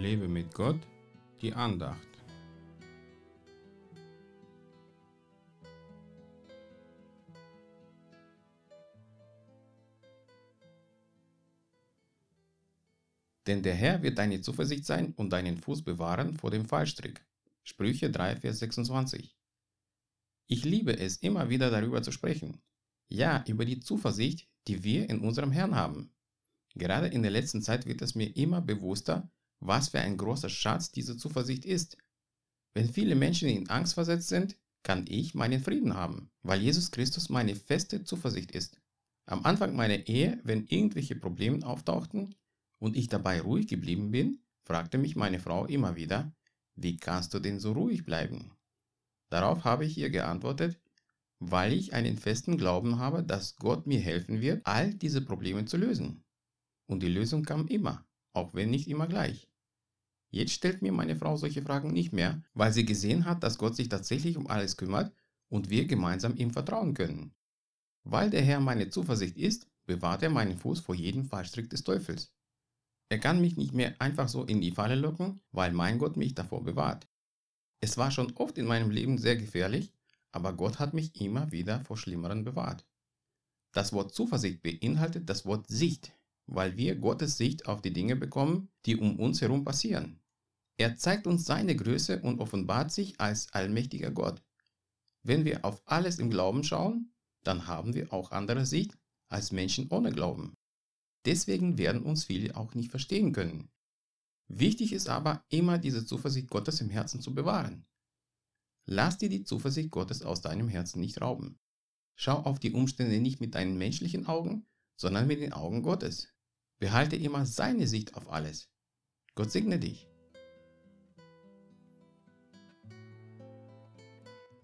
Lebe mit Gott, die Andacht. Denn der Herr wird deine Zuversicht sein und deinen Fuß bewahren vor dem Fallstrick. Sprüche 3, Vers 26. Ich liebe es, immer wieder darüber zu sprechen. Ja, über die Zuversicht, die wir in unserem Herrn haben. Gerade in der letzten Zeit wird es mir immer bewusster, was für ein großer Schatz diese Zuversicht ist. Wenn viele Menschen in Angst versetzt sind, kann ich meinen Frieden haben, weil Jesus Christus meine feste Zuversicht ist. Am Anfang meiner Ehe, wenn irgendwelche Probleme auftauchten und ich dabei ruhig geblieben bin, fragte mich meine Frau immer wieder, wie kannst du denn so ruhig bleiben? Darauf habe ich ihr geantwortet, weil ich einen festen Glauben habe, dass Gott mir helfen wird, all diese Probleme zu lösen. Und die Lösung kam immer, auch wenn nicht immer gleich. Jetzt stellt mir meine Frau solche Fragen nicht mehr, weil sie gesehen hat, dass Gott sich tatsächlich um alles kümmert und wir gemeinsam ihm vertrauen können. Weil der Herr meine Zuversicht ist, bewahrt er meinen Fuß vor jedem Fallstrick des Teufels. Er kann mich nicht mehr einfach so in die Falle locken, weil mein Gott mich davor bewahrt. Es war schon oft in meinem Leben sehr gefährlich, aber Gott hat mich immer wieder vor Schlimmeren bewahrt. Das Wort Zuversicht beinhaltet das Wort Sicht, weil wir Gottes Sicht auf die Dinge bekommen, die um uns herum passieren. Er zeigt uns seine Größe und offenbart sich als allmächtiger Gott. Wenn wir auf alles im Glauben schauen, dann haben wir auch andere Sicht als Menschen ohne Glauben. Deswegen werden uns viele auch nicht verstehen können. Wichtig ist aber immer diese Zuversicht Gottes im Herzen zu bewahren. Lass dir die Zuversicht Gottes aus deinem Herzen nicht rauben. Schau auf die Umstände nicht mit deinen menschlichen Augen, sondern mit den Augen Gottes. Behalte immer seine Sicht auf alles. Gott segne dich.